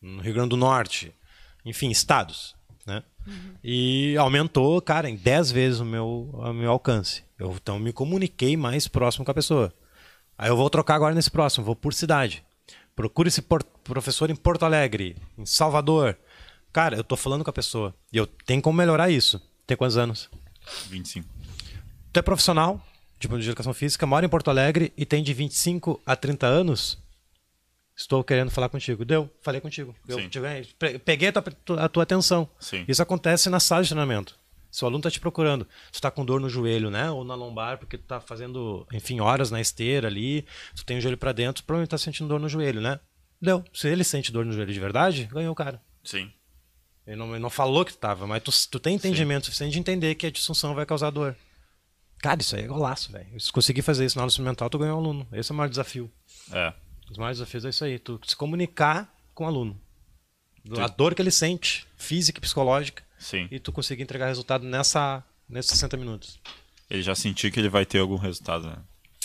No Rio Grande do Norte. Enfim, estados. Né? Uhum. E aumentou, cara, em 10 vezes o meu, o meu alcance. Eu então me comuniquei mais próximo com a pessoa. Aí eu vou trocar agora nesse próximo, vou por cidade. Procure esse professor em Porto Alegre, em Salvador. Cara, eu tô falando com a pessoa. E eu tenho como melhorar isso. Tem quantos anos? 25. Tu é profissional tipo, de educação física, mora em Porto Alegre e tem de 25 a 30 anos. Estou querendo falar contigo. Deu, falei contigo. Eu Sim. te ganhei. Pe- Peguei a tua, a tua atenção. Sim. Isso acontece na sala de treinamento. Se o aluno está te procurando, tu tá com dor no joelho, né? Ou na lombar, porque tu tá fazendo, enfim, horas na esteira ali, tu tem o joelho para dentro, provavelmente tá sentindo dor no joelho, né? Deu. Se ele sente dor no joelho de verdade, ganhou o cara. Sim. Ele não, ele não falou que tu tava, mas tu, tu tem entendimento suficiente de entender que a disfunção vai causar dor. Cara, isso aí é golaço, velho. Se conseguir fazer isso na aula experimental, tu ganhou um aluno. Esse é o maior desafio. É. Os maiores desafios é isso aí. Tu se comunicar com o aluno. Do- A dor que ele sente, física e psicológica. Sim. E tu conseguir entregar resultado nessa, nesses 60 minutos. Ele já sentiu que ele vai ter algum resultado, né?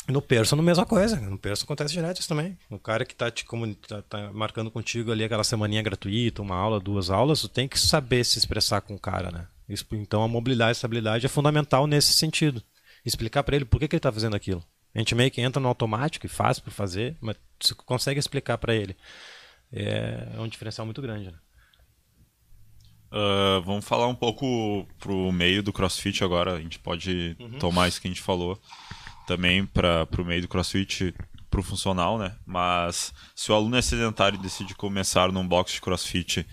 No Perso, a mesma coisa. No Perso acontece direto isso também. O cara que tá te tá, tá marcando contigo ali aquela semaninha gratuita, uma aula, duas aulas, tu tem que saber se expressar com o cara, né? Isso- então a mobilidade e estabilidade é fundamental nesse sentido. Explicar pra ele por que, que ele tá fazendo aquilo. A gente meio que entra no automático e faz por fazer, mas você consegue explicar pra ele. É, é um diferencial muito grande, né? Ah, vamos falar um pouco pro meio do CrossFit agora. A gente pode tomar isso que a gente falou também para pro meio do CrossFit pro funcional, né? Mas se o aluno é sedentário e decide começar num box de CrossFit,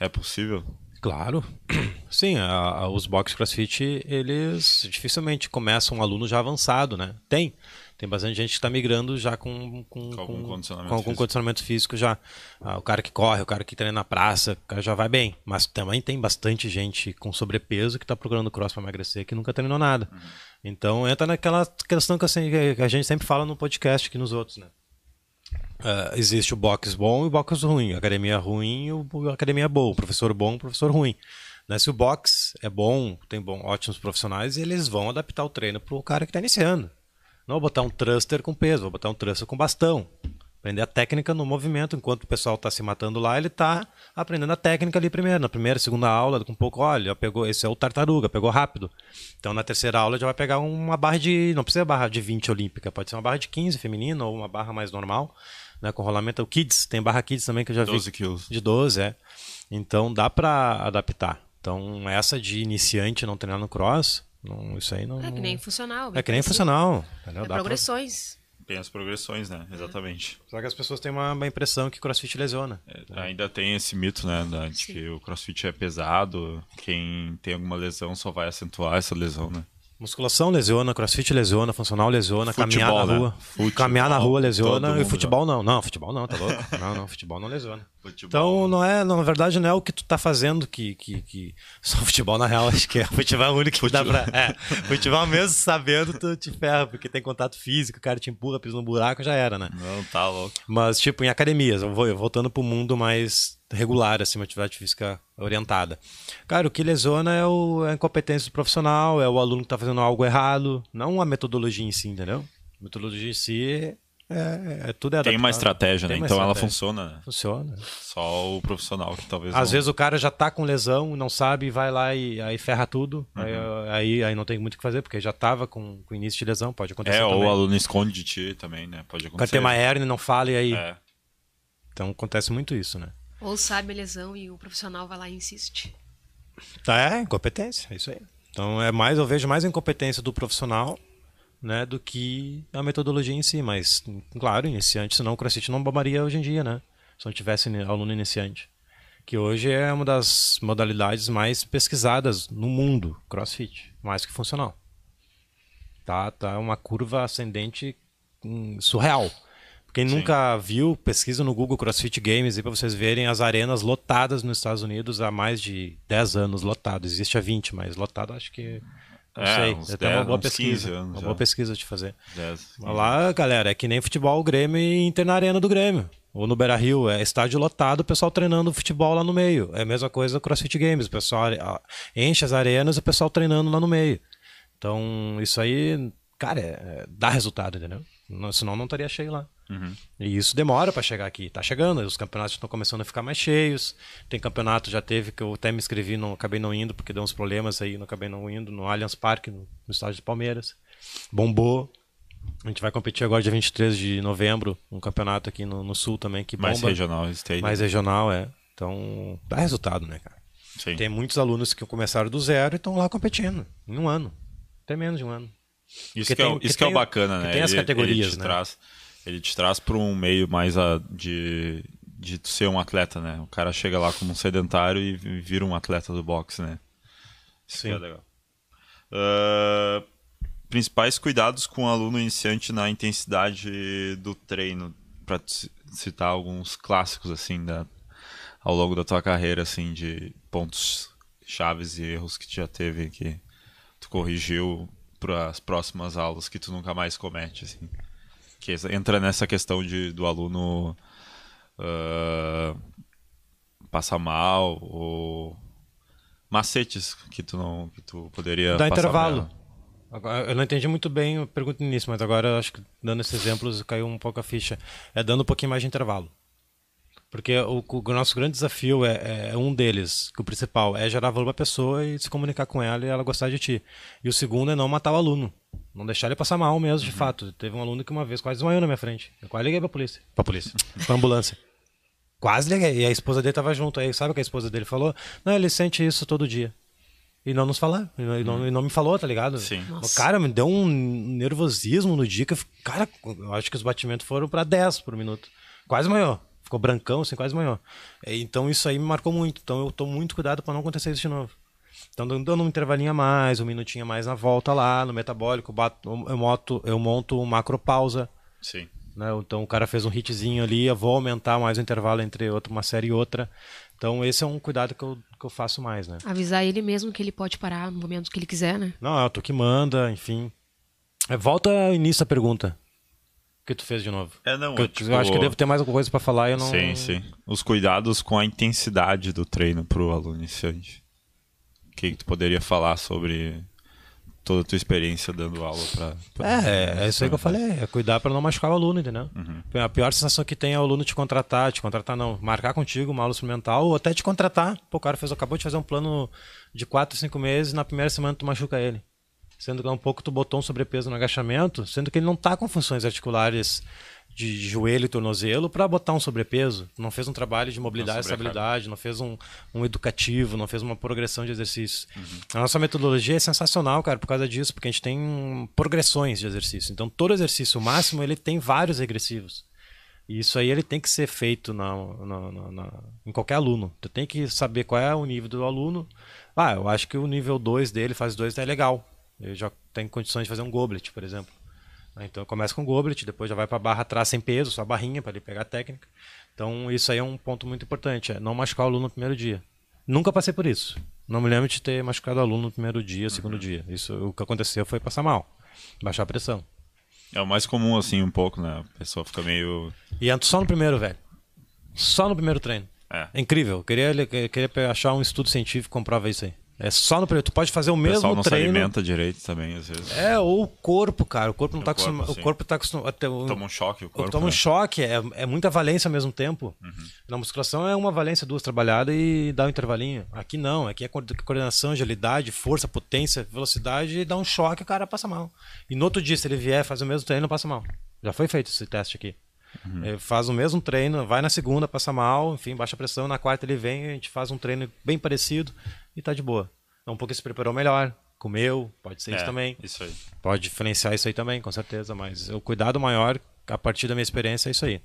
é possível? Claro. Sim, a- a- os box CrossFit, eles dificilmente começam um aluno já avançado, né? Tem. Tem bastante gente que está migrando já com, com, Com algum condicionamento com algum físico. condicionamento físico já. Ah, o cara que corre, o cara que treina na praça, o cara já vai bem. Mas também tem bastante gente com sobrepeso que está procurando cross para emagrecer que nunca treinou nada. Uhum. Então entra naquela questão que, assim, que a gente sempre fala no podcast aqui nos outros, né? Ah, existe o box bom e o box ruim, a academia ruim e o- a academia boa, o professor bom o professor ruim. Né? Se o box é bom, tem bom, ótimos profissionais, eles vão adaptar o treino para o cara que está iniciando. Não vou botar um thruster com peso, vou botar um thruster com bastão. Aprender a técnica no movimento, enquanto o pessoal está se matando lá, ele está aprendendo a técnica ali primeiro. Na primeira, segunda aula, com um pouco, olha, pegou, esse é o tartaruga, pegou rápido. Então na terceira aula já vai pegar uma barra de. Não precisa barra de 20 olímpica, pode ser uma barra de 15 feminina ou uma barra mais normal, né? Com rolamento. O Kids, tem barra Kids também que eu já vi. 12 quilos. De 12, é. Então dá pra adaptar. Então essa de iniciante não treinar no cross, não, isso aí não. É que nem funcional. É que nem funcional. Entendeu? É Dá pra- progressões. Tem as progressões, né? Exatamente. Só que as pessoas têm uma, uma impressão que crossfit lesiona. É, ainda tem esse mito, né, da- de que o CrossFit é pesado, quem tem alguma lesão só vai acentuar essa lesão, né? Musculação lesiona, crossfit lesiona, funcional lesiona, Futebol, caminhar na né? rua. Futebol, caminhar na rua lesiona e futebol não. Não, futebol não, tá louco? Não, não, futebol não lesiona. Futebol. Então, não é, na verdade, não é o que tu tá fazendo que. que, que... Só futebol, na real, acho que é. Futebol é o único que dá pra. É, futebol mesmo sabendo, tu te ferra, porque tem contato físico, o cara te empurra, pisa no buraco, já era, né? Não, tá louco. Mas, tipo, em academias, eu vou voltando pro mundo mais regular, assim, uma atividade física orientada. Cara, o que lesiona é, o, é a incompetência do profissional, é o aluno que tá fazendo algo errado, não a metodologia em si, entendeu? A metodologia em si é, é tudo é Tem uma estratégia, né? Uma Então ela estratégia. funciona, né? Funciona. Só o profissional que talvez Às não... vezes o cara já tá com lesão, não sabe, vai lá e aí ferra tudo. Aí, aí, aí não tem muito o que fazer, porque já tava com, com início de lesão, pode acontecer É, ou também. o aluno esconde de ti também, né? Pode O cara acontecer. tem uma hernia não fala, e aí... É. Então acontece muito isso, né? Ou sabe a lesão e o profissional vai lá e insiste. Tá, é incompetência, é isso aí. Então é mais, eu vejo mais a incompetência do profissional, né, do que a metodologia em si. Mas, claro, iniciante, senão o CrossFit não bombaria hoje em dia, né? Se não tivesse aluno iniciante. Que hoje é uma das modalidades mais pesquisadas no mundo, CrossFit, mais que funcional. Tá, tá uma curva ascendente hum, surreal. Quem nunca viu, pesquisa no Google CrossFit Games e para vocês verem as arenas lotadas nos Estados Unidos há mais de 10 anos lotado. Existe há 20, mas lotado acho que não É, sei. uns É até uma 10, boa uns pesquisa. 15 anos uma já. boa pesquisa de fazer. Dez. Mas Lá, galera, é que nem futebol, o Grêmio e Inter na arena do Grêmio. Ou no Beira Rio, é estádio lotado, o pessoal treinando futebol lá no meio. É a mesma coisa do CrossFit Games. O pessoal enche as arenas e o pessoal treinando lá no meio. Então, isso aí, cara, é- dá resultado, entendeu? Não- Senão não estaria cheio lá. Uhum. E isso demora para chegar aqui. Tá chegando, os campeonatos estão começando a ficar mais cheios. Tem campeonato, já teve, que eu até me inscrevi, não acabei não indo, porque deu uns problemas aí, não acabei não indo, no Allianz Parque, no, no estádio de Palmeiras. Bombou. A gente vai competir agora dia 23 de novembro, um campeonato aqui no, no sul também, que bomba. Mais regional, stage. Mais regional, é. Então, dá resultado, né, cara? Sim. Tem muitos alunos que começaram do zero e estão lá competindo, em um ano. Até menos de um ano. Isso Porque que, é, tem- o- que isso que é o tem- bacana, né? tem as Ele- categorias, ele te né? Traz, ele te traz para um meio mais a, de, de ser um atleta, né? O cara chega lá como um sedentário e vi- vira um atleta do boxe, né? Isso que Sim. é legal. Ah, principais cuidados com o aluno iniciante na intensidade do treino, para citar alguns clássicos assim da, ao longo da tua carreira, assim, de pontos chaves e erros que tu já teve que tu corrigiu para as próximas aulas que tu nunca mais comete, assim. Que entra nessa questão de do aluno ah, passar mal ou macetes que tu não que tu poderia Dá intervalo. Agora, eu não entendi muito bem a pergunta no início, mas agora eu acho que dando esses exemplos caiu um pouco a ficha. É dando um pouquinho mais de intervalo. Porque o, o nosso grande desafio é, é um deles, que o principal é gerar valor para a pessoa e se comunicar com ela e ela gostar de ti. E o segundo é não matar o aluno. Não deixar ele passar mal mesmo, de fato. Teve um aluno que uma vez quase desmaiou na minha frente. Eu quase liguei pra polícia. Pra polícia. pra ambulância. Quase liguei. E a esposa dele tava junto. Aí sabe o que a esposa dele falou? Não, ele sente isso todo dia. E não nos falar. E não, e não, e não me falou, tá ligado? Sim. O Nossa. cara me deu um nervosismo no dia que eu Cara, eu acho que os batimentos foram pra 10 por minuto. Quase maior. Ficou brancão, assim, quase maior. Então isso aí me marcou muito. Então eu tomo muito cuidado pra não acontecer isso de novo. Então dando um intervalinho a mais, um minutinho a mais na volta lá, no metabólico, bato, eu, moto, eu monto uma macropausa. Sim. Né? Então o cara fez um hitzinho ali, eu vou aumentar mais o intervalo entre outra, uma série e outra. Então esse é um cuidado que eu, que eu faço mais, né? Avisar ele mesmo que ele pode parar no momento que ele quiser, né? Não, é tu que manda, enfim. É, volta ao início da pergunta. Que tu fez de novo? É, não, Que eu, é tipo- eu acho que eu devo ter mais alguma coisa pra falar e eu não. Sim, sim. Os cuidados com a intensidade do treino pro aluno iniciante. O que, que tu poderia falar sobre toda a tua experiência dando aula para É, é isso aí que eu falei, é cuidar pra não machucar o aluno, entendeu? Uhum. A pior sensação que tem é o aluno te contratar, te contratar não, marcar contigo uma aula experimental ou até te contratar. Pô, o cara fez, acabou de fazer um plano de 4, 5 meses na primeira semana tu machuca ele. Sendo que um pouco tu botou um sobrepeso no agachamento, sendo que ele não tá com funções articulares de joelho e tornozelo para botar um sobrepeso. Não fez um trabalho de mobilidade e estabilidade, não fez um, um educativo, não fez uma progressão de exercício. Uhum. A nossa metodologia é sensacional, cara, por causa disso, porque a gente tem progressões de exercício. Então, todo exercício máximo ele tem vários regressivos. E isso aí ele tem que ser feito na, na- na- na- em qualquer aluno. Tu tem que saber qual é o nível do aluno. Ah, eu acho que o nível 2 dele, fase 2, é legal. Ele já tem condições de fazer um goblet, por exemplo. Ah, Então começa com goblet, depois já vai para barra atrás sem peso, só a barrinha para ele pegar a técnica. Então isso aí é um ponto muito importante, é não machucar o aluno no primeiro dia. Nunca passei por isso. Não me lembro de ter machucado o aluno no primeiro dia, segundo dia. Isso, o que aconteceu foi passar mal, baixar a pressão. É o mais comum, assim, um pouco, né? A pessoa fica meio. E entra só no primeiro, velho. Só no primeiro treino. É. É incrível. Eu queria, eu queria achar um estudo científico que comprova isso aí. É só no primeiro. Tu pode fazer o O pessoal mesmo não treino. se alimenta direito também, às vezes. É, ou o corpo, cara. O corpo não O tá acostumado. O corpo tá acostumado. o- Toma um choque o corpo. Toma um né? choque, é, é muita valência ao mesmo tempo. Uhum. Na musculação é uma valência, duas trabalhadas e dá um intervalinho. Aqui não, aqui é co- coordenação, agilidade, força, potência, velocidade e dá um choque o cara passa mal. E no outro dia, se ele vier fazer o mesmo treino, passa mal. Já foi feito esse teste aqui. Uhum. Ele faz o mesmo treino, vai na segunda, passa mal, enfim, baixa pressão, na quarta ele vem, a gente faz um treino bem parecido e tá de boa. É um pouco se preparou melhor, comeu, pode ser isso É, também. Isso aí. Pode diferenciar isso aí também, com certeza, mas o cuidado maior, a partir da minha experiência, é isso aí.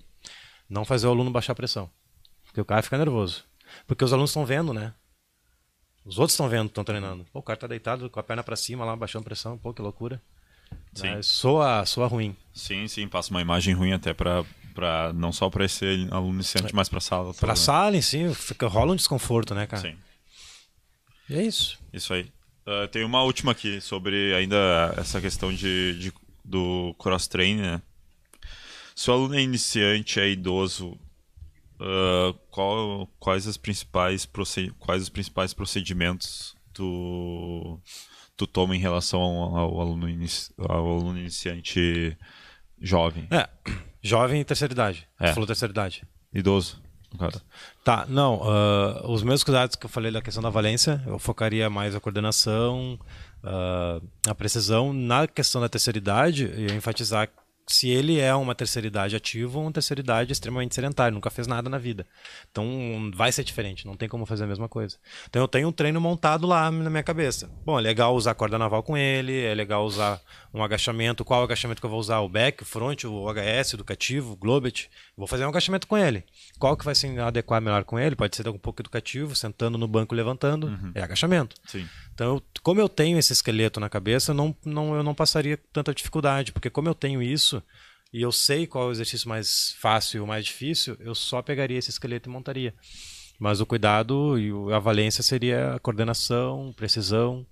Não fazer o aluno baixar a pressão. Porque o cara fica nervoso. Porque os alunos estão vendo, né? Os outros estão vendo, estão treinando. Pô, o cara tá deitado com a perna pra cima lá, baixando pressão. Pô, que loucura. Sim. Né? Soa, soa ruim. Sim, sim, passa uma imagem ruim até pra, pra não só pra esse aluno iniciante, mas pra sala. né? sala em si, fica, rola um desconforto, né, cara? Sim, é isso. isso aí. Ah, tem uma última aqui sobre ainda essa questão de, de- do cross-training, né? Se o aluno é iniciante, é idoso, ah, qual- quais, as principais quais os principais procedimentos tu, tu toma em relação ao, ao aluno, inici- ao aluno iniciante jovem? É, jovem e terceira idade. É. Você falou terceira idade. Idoso, caso. Tá, não. ah, os mesmos cuidados que eu falei da questão da valência, eu focaria mais a coordenação, uh, a precisão na questão da terceira idade e enfatizar se ele é uma terceira idade ativa ou uma terceira idade extremamente sedentária, nunca fez nada na vida. Então vai ser diferente, não tem como fazer a mesma coisa. Então eu tenho um treino montado lá na minha cabeça. Bom, é legal usar corda naval com ele, é legal usar um agachamento. Qual agachamento que eu vou usar? O back, o front, o HS, educativo, o globet. Vou fazer um agachamento com ele. Qual que vai se adequar melhor com ele? Pode ser um pouco educativo, sentando no banco, levantando. Uhum. É agachamento. Sim. Então, como eu tenho esse esqueleto na cabeça, não, não, eu não passaria tanta dificuldade, porque como eu tenho isso e eu sei qual é o exercício mais fácil e o mais difícil, eu só pegaria esse esqueleto e montaria. Mas o cuidado e a valência seria a coordenação, precisão.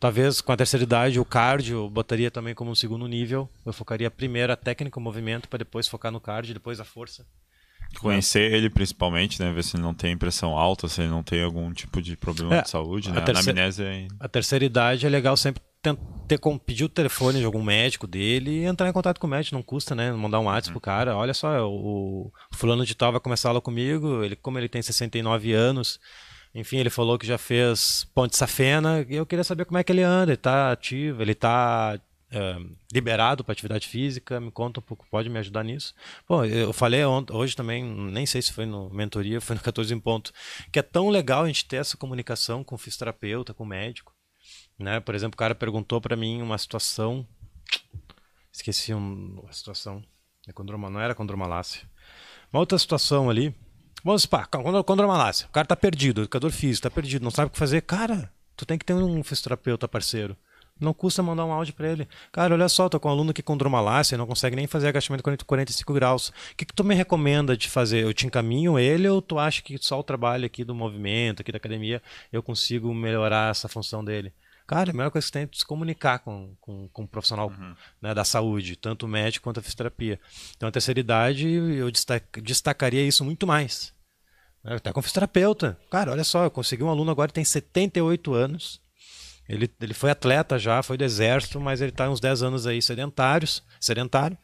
Talvez com a terceira idade, o cardio eu botaria também como um segundo nível. Eu focaria primeiro a técnica, o movimento, para depois focar no cardio, depois a força. Conhecer ele principalmente, né? Ver se ele não tem pressão alta, se ele não tem algum tipo de problema é, de saúde, né? A terceira, é... a terceira idade é legal sempre ter como pedir o telefone de algum médico dele e entrar em contato com o médico, não custa, né? Mandar um WhatsApp uhum. pro cara, olha só, o, o fulano de tal vai começar aula comigo, ele como ele tem 69 anos, enfim, ele falou que já fez Ponte Safena, e eu queria saber como é que ele anda, ele tá ativo, ele tá é, liberado para atividade física, me conta um pouco, pode me ajudar nisso? Bom, eu falei hoje também, nem sei se foi no mentoria, foi no 14 em ponto, que é tão legal a gente ter essa comunicação com o fisioterapeuta, com o médico, né? Por exemplo, o cara perguntou para mim uma situação, esqueci um, uma situação, é não era condromalácia, uma outra situação ali, vamos supor, condromalácia, o cara tá perdido, o educador físico tá perdido, não sabe o que fazer, cara, tu tem que ter um fisioterapeuta parceiro, não custa mandar um áudio para ele. Cara, olha só, tô com um aluno que com dromalácia, não consegue nem fazer agachamento 45 graus. O que, que tu me recomenda de fazer? Eu te encaminho ele ou tu acha que só o trabalho aqui do movimento, aqui da academia, eu consigo melhorar essa função dele? Cara, a melhor coisa que você tem é se comunicar com, com, com um profissional uhum. né, da saúde, tanto médico quanto a fisioterapia. Então, a terceira idade, eu destacaria isso muito mais. Até com fisioterapeuta. Cara, olha só, eu consegui um aluno agora que tem 78 anos, ele, ele foi atleta já, foi do exército, mas ele está uns 10 anos aí sedentários, sedentário.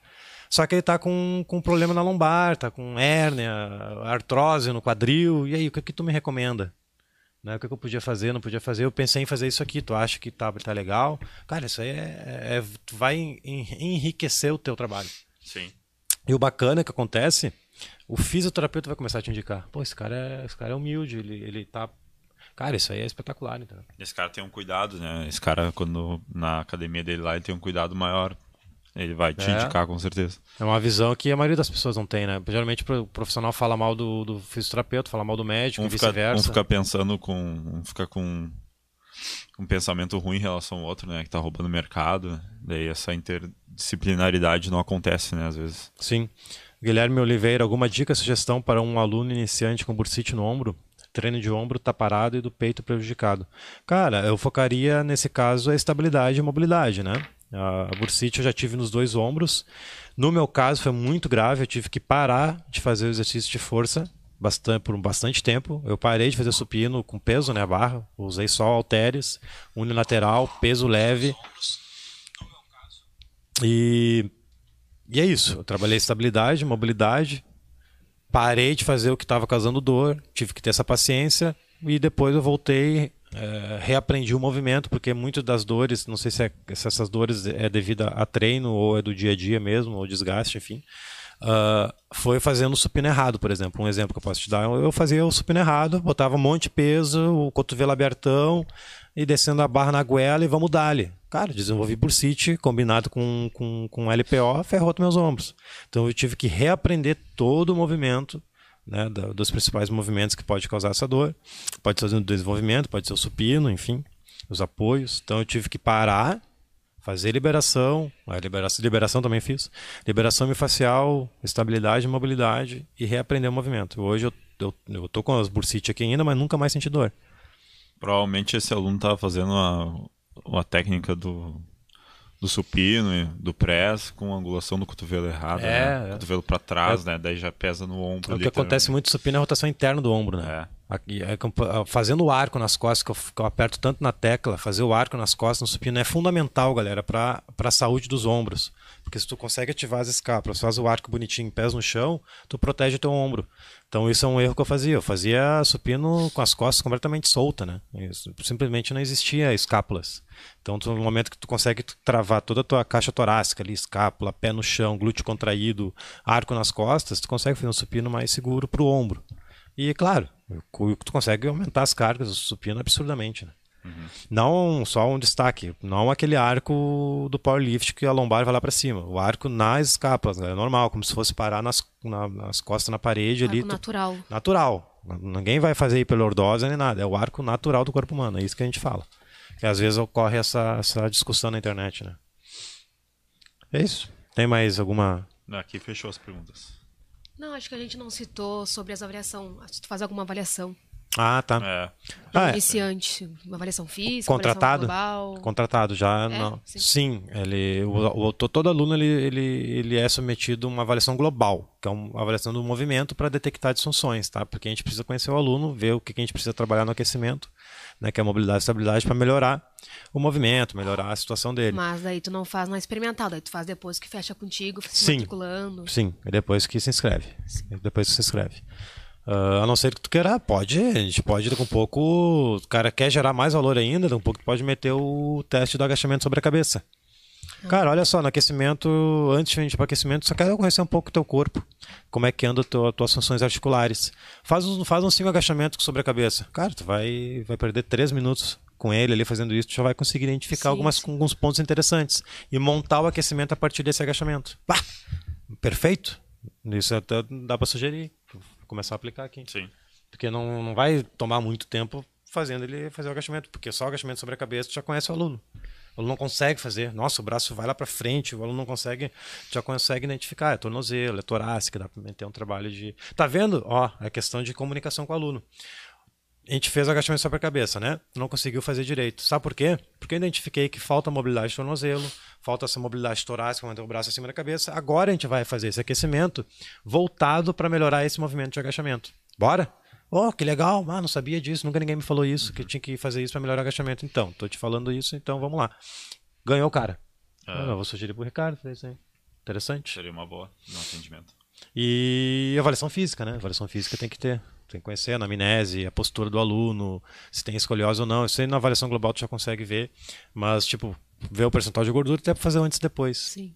Só que ele está com, com problema na lombar, está com hérnia, artrose no quadril. E aí, o que, que tu me recomenda? Né? O que, que eu podia fazer, não podia fazer? Eu pensei em fazer isso aqui. Tu acha que tá, tá legal? Cara, isso aí é, é vai enriquecer o teu trabalho. Sim. E o bacana que acontece, o fisioterapeuta vai começar a te indicar. Pô, esse cara é, esse cara é humilde, ele, ele tá Cara, isso aí é espetacular, então. Esse cara tem um cuidado, né? Esse cara, quando na academia dele lá, ele tem um cuidado maior. Ele vai te é. indicar, com certeza. É uma visão que a maioria das pessoas não tem, né? Geralmente o profissional fala mal do, do fisioterapeuta, fala mal do médico um vice-versa. Um fica pensando com. Um fica com um pensamento ruim em relação ao outro, né? Que tá roubando o mercado. Daí essa interdisciplinaridade não acontece, né? Às vezes. Sim. Guilherme Oliveira, alguma dica, sugestão para um aluno iniciante com bursite no ombro? Treino de ombro tá parado e do peito prejudicado. Cara, eu focaria nesse caso a estabilidade e mobilidade, né? A bursite eu já tive nos dois ombros. No meu caso foi muito grave, eu tive que parar de fazer o exercício de força bastante, por bastante tempo. Eu parei de fazer supino com peso, né, a barra. Usei só halteres, unilateral, peso leve. E, e é isso. Eu trabalhei estabilidade, mobilidade, parei de fazer o que estava causando dor, tive que ter essa paciência e depois eu voltei, é, reaprendi o movimento, porque muitas das dores, não sei se, é, se, essas dores é devido a treino ou é do dia a dia mesmo, ou desgaste, enfim, uh, foi fazendo o supino errado, por exemplo. Um exemplo que eu posso te dar, eu fazia o supino errado, botava um monte de peso, o cotovelo abertão, e descendo a barra na goela e vamos dar-lhe. Cara, desenvolvi bursite combinado com, com, com LPO, ferrou meus ombros. Então eu tive que reaprender todo o movimento, né, dos principais movimentos que pode causar essa dor. Pode ser o desenvolvimento, pode ser o supino, enfim, os apoios. Então eu tive que parar, fazer liberação, a liberação, liberação também fiz, liberação miofascial, estabilidade e mobilidade e reaprender o movimento. Hoje eu, eu, eu tô com as bursites aqui ainda, mas nunca mais senti dor. Provavelmente esse aluno estava fazendo uma, técnica do, do supino, do press, com a angulação do cotovelo errado, é, né? é. cotovelo para trás, é. né? Daí já pesa no ombro. O que acontece muito no supino é a rotação interna do ombro, né? É. Fazendo o arco nas costas, que eu, que eu, aperto tanto na tecla, fazer o arco nas costas no supino é fundamental, galera, para a saúde dos ombros. Porque se tu consegue ativar as escápulas, faz o arco bonitinho, pés no chão, tu protege teu ombro. Então isso é um erro que eu fazia. Eu fazia supino com as costas completamente solta, né? Isso, simplesmente não existia escápulas. Então tu, no momento que tu consegue travar toda a tua caixa torácica ali, escápula, pé no chão, glúteo contraído, arco nas costas, tu consegue fazer um supino mais seguro pro ombro. E claro, tu consegue aumentar as cargas do supino absurdamente, né? Uhum. Não só um destaque, não aquele arco do powerlift que a lombar vai lá para cima. O arco nas escapas, é normal, como se fosse parar nas, na, nas costas na parede arco ali. natural. Tu, natural. Ninguém vai fazer hiperlordose nem nada. É o arco natural do corpo humano. É isso que a gente fala. Que às vezes ocorre essa, essa discussão na internet, né? É isso. Tem mais alguma. Aqui fechou as perguntas. Não, acho que a gente não citou sobre as avaliação. Se tu faz alguma avaliação ah, tá. É. Ah, é. Iniciante, uma avaliação física, contratado, avaliação global. contratado já É? não. Sim. Sim, ele, o, o- todo aluno ele, ele, ele é submetido a uma avaliação global, que é uma avaliação do movimento para detectar disfunções, tá? Porque a gente precisa conhecer o aluno, ver o que que a gente precisa trabalhar no aquecimento, né, que é a mobilidade e estabilidade para melhorar o movimento, melhorar a situação dele. Mas daí tu não faz na experimental, daí tu faz depois que fecha contigo, se Sim. matriculando. Sim, é depois que se inscreve. Depois que se inscreve. Ah, a não ser que tu queira, pode, a gente pode daqui a um pouco, o cara quer gerar mais valor ainda, daqui um pouco tu pode meter o teste do agachamento sobre a cabeça. Cara, olha só, no aquecimento, antes de a gente ir para aquecimento, só quero conhecer um pouco o teu corpo, como é que anda as tuas funções articulares. Faz um, faz um cinco agachamentos sobre a cabeça. Cara, tu vai, vai perder três minutos com ele ali fazendo isso, tu já vai conseguir identificar Sim, algumas, sim. alguns pontos interessantes e montar o aquecimento a partir desse agachamento. Pá! Perfeito? Isso até dá para sugerir, começar a aplicar aqui. Sim. Porque não, não vai tomar muito tempo fazendo ele fazer o agachamento, porque só o agachamento sobre a cabeça tu já conhece o aluno. O aluno não consegue fazer. Nossa, o braço vai lá para frente, o aluno não consegue, já consegue identificar, é tornozelo, é torácica, dá para meter um trabalho de. Tá vendo? Ó, é questão de comunicação com o aluno. A gente fez o agachamento sobre a cabeça, né? Não conseguiu fazer direito. Sabe por quê? Porque eu identifiquei que falta mobilidade de tornozelo, falta essa mobilidade torácica, manter o braço acima da cabeça. Agora a gente vai fazer esse aquecimento voltado para melhorar esse movimento de agachamento. Bora? Oh, que legal. Ah, não sabia disso, nunca ninguém me falou isso, que eu tinha que fazer isso para melhorar o agachamento. Então, tô te falando isso, então vamos lá. Ganhou o cara. É. Ah, eu vou sugerir pro Ricardo, aí. Interessante. Seria uma boa no atendimento. E avaliação física, né? Avaliação física tem que ter. Tem que conhecer a anamnese, a postura do aluno, se tem escoliose ou não. Isso aí na avaliação global tu já consegue ver. Mas, tipo, ver o percentual de gordura até para fazer antes e depois. Sim.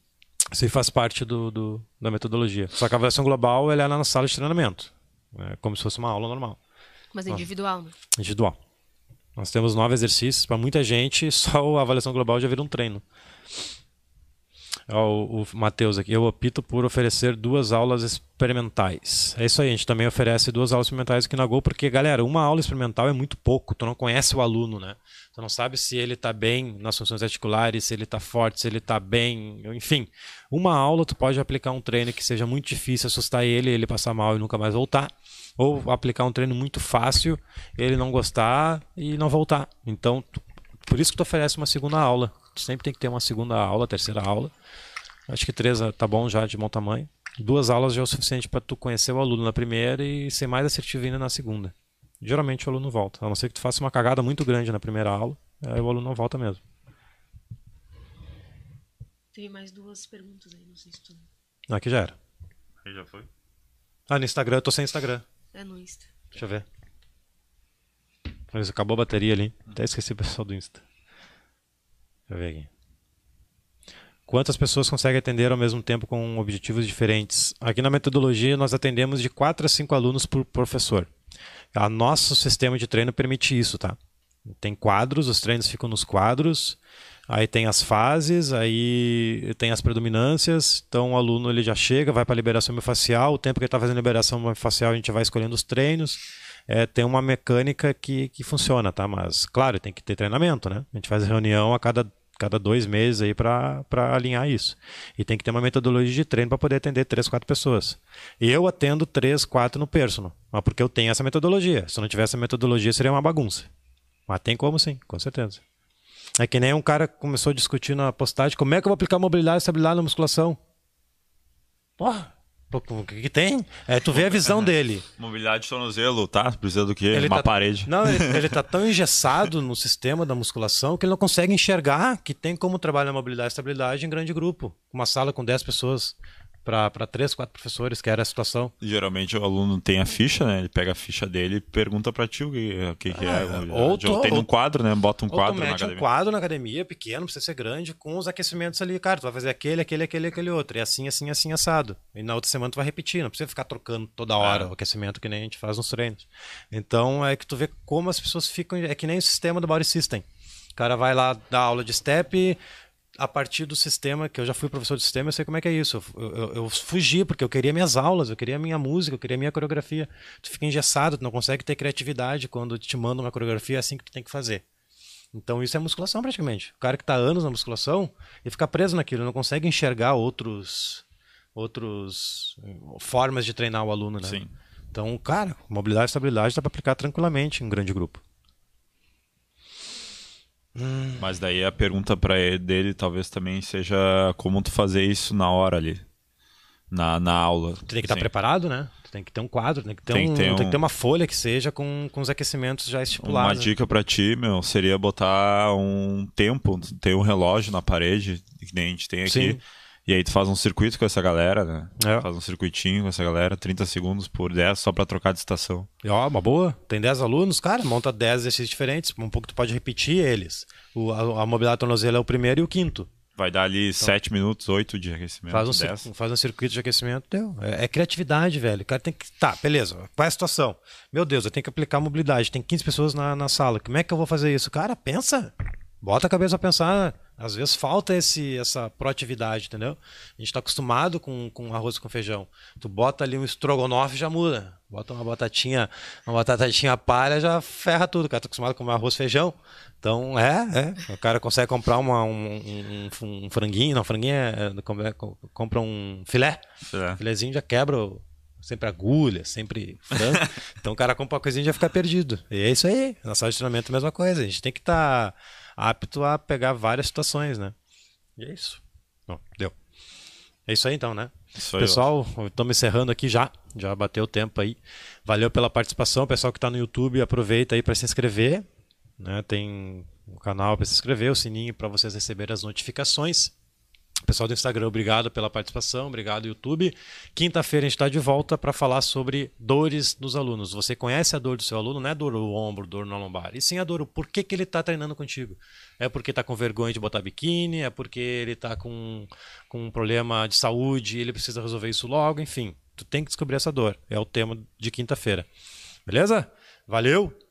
Isso aí faz parte do, do- da metodologia. Só que a avaliação global ela é lá na sala de treinamento. É como se fosse uma aula normal, Mas individual, né? individual. Nós temos nove exercícios. Para muita gente, só a avaliação global já vira um treino. Ó, o, Matheus aqui, eu opto por oferecer duas aulas experimentais. É isso aí, a gente também oferece duas aulas experimentais aqui na Gol, porque, galera, uma aula experimental é muito pouco, tu não conhece o aluno, né? Tu não sabe se ele tá bem nas funções articulares, se ele tá forte, se ele tá bem, enfim. Uma aula tu pode aplicar um treino que seja muito difícil, assustar ele, ele passar mal e nunca mais voltar. Ou aplicar um treino muito fácil, ele não gostar e não voltar. Então, por isso que tu oferece uma segunda aula. Tu sempre tem que ter uma segunda aula, terceira aula. Acho que três ah, tá bom já de bom tamanho. Duas aulas já é o suficiente para tu conhecer o aluno na primeira e ser mais assertivo ainda na segunda. Geralmente o aluno volta, a não ser que tu faça uma cagada muito grande na primeira aula, aí o aluno não volta mesmo. Teve mais duas perguntas aí, não sei se tu. Aqui já era. Aí já foi? Ah, no Instagram, eu tô sem Instagram. É no Insta. Deixa eu ver. Mas acabou a bateria ali. Até esqueci o pessoal do Insta. Deixa eu ver aqui. Quantas pessoas conseguem atender ao mesmo tempo com objetivos diferentes? Aqui na metodologia nós atendemos de 4 a 5 alunos por professor. A nosso sistema de treino permite isso, tá? Tem quadros, os treinos ficam nos quadros, aí tem as fases, aí tem as predominâncias, então o aluno ele já chega, vai para a liberação miofascial, o tempo que ele está fazendo liberação miofascial a gente vai escolhendo os treinos, é, tem uma mecânica que, que funciona, tá? Mas, claro, tem que ter treinamento, né? A gente faz reunião a cada, cada dois meses aí para alinhar isso. E tem que ter uma metodologia de treino para poder atender três, quatro pessoas. Eu atendo três, quatro no personal, mas porque eu tenho essa metodologia. Se eu não tivesse essa metodologia, seria uma bagunça. Mas tem como sim, com certeza. É que nem um cara começou a discutir na postagem como é que eu vou aplicar mobilidade e estabilidade na musculação. Porra, O que, tem? É, tu vê a visão dele. Mobilidade de tornozelo, tá? Precisa do quê? Ele Uma tá- parede. Não, ele, ele tá tão engessado no sistema da musculação que ele não consegue enxergar que tem como trabalhar mobilidade e estabilidade em grande grupo. Uma sala com 10 pessoas para três, quatro professores, que era a situação. Geralmente o aluno tem a ficha, né? Ele pega a ficha dele e pergunta pra ti o que, o que, que é. Ah, ou tu- tem ou- um quadro, né? Bota um quadro na mete um academia. quadro na academia, pequeno, precisa ser grande, com os aquecimentos ali. Cara, tu vai fazer aquele, aquele, aquele, aquele outro. E assim, assim, assim, assado. E na outra semana tu vai repetir, não precisa ficar trocando toda hora É. o aquecimento que nem a gente faz nos treinos. Então é que tu vê como as pessoas ficam. É que nem o sistema do Body System. O cara vai lá dar aula de step. A partir do sistema, que eu já fui professor de sistema, eu sei como é que é isso. Eu, eu, eu fugi, porque eu queria minhas aulas, eu queria minha música, eu queria minha coreografia. Tu fica engessado, tu não consegue ter criatividade quando te manda uma coreografia é assim que tu tem que fazer. Então isso é musculação praticamente. O cara que está anos na musculação e fica preso naquilo, não consegue enxergar outros outros eh, formas de treinar o aluno, né? Sim. Então, cara, mobilidade e estabilidade dá para aplicar tranquilamente em um grande grupo. Mas daí a pergunta ele, dele talvez também seja como tu fazer isso na hora ali. Na, na aula. Tu tem que estar Sim. preparado, né? Tu tem que ter um quadro, tem que ter, Tem um, ter tem um- que ter uma folha que seja com, com os aquecimentos já Uma estipulados. né? dica pra ti, meu, seria botar um tempo, ter um relógio na parede, que nem a gente tem aqui. Sim. E aí tu faz um circuito com essa galera, né? É. Faz um circuitinho com essa galera, 30 segundos por 10, só pra trocar de estação. Ó, uma boa. Tem 10 alunos, cara, monta 10 exercícios diferentes. Um pouco tu pode repetir eles. O, a, a mobilidade tornozelo é o primeiro e o quinto. Vai dar ali 7 minutos, 8 de aquecimento, Faz um, 10. cir- faz um circuito de aquecimento, deu. É, é criatividade, velho. O cara tem que. Tá, beleza. Qual é a situação? Meu Deus, eu tenho que aplicar mobilidade. Tem 15 pessoas na, na sala. Como é que eu vou fazer isso? Cara, pensa. Bota a cabeça pra pensar. Às vezes falta esse, essa proatividade, entendeu? A gente tá acostumado com, com arroz com feijão. Tu bota ali um estrogonofe já muda. Bota uma batatinha, uma batatinha palha já ferra tudo. O cara tá acostumado com arroz e feijão. Então, é, é. O cara consegue comprar uma, um, um, um- franguinho, não, franguinho é, é, com- com- compra um filé. É. Filézinho já quebra o- sempre agulha, sempre frango. então o cara compra uma coisinha e já fica perdido. E é isso aí. Na sala de treinamento é a mesma coisa. A gente tem que estar apto a pegar várias situações, né? E é isso. Bom, deu. É isso aí então, né? Isso aí, Pessoal, estamos encerrando aqui já. Já bateu o tempo aí. Valeu pela participação. Pessoal que está no YouTube, aproveita aí para se inscrever. Né? Tem o canal para se inscrever, o sininho para vocês receberem as notificações. Pessoal do Instagram, obrigado pela participação, obrigado YouTube. Quinta-feira a gente está de volta para falar sobre dores dos alunos. Você conhece a dor do seu aluno? Não é dor no ombro, dor na lombar. E sim a dor, o porquê que ele está treinando contigo. É porque está com vergonha de botar biquíni, é porque ele está com, com um problema de saúde ele precisa resolver isso logo, enfim. Tu tem que descobrir essa dor. É o tema de quinta-feira. Beleza? Valeu!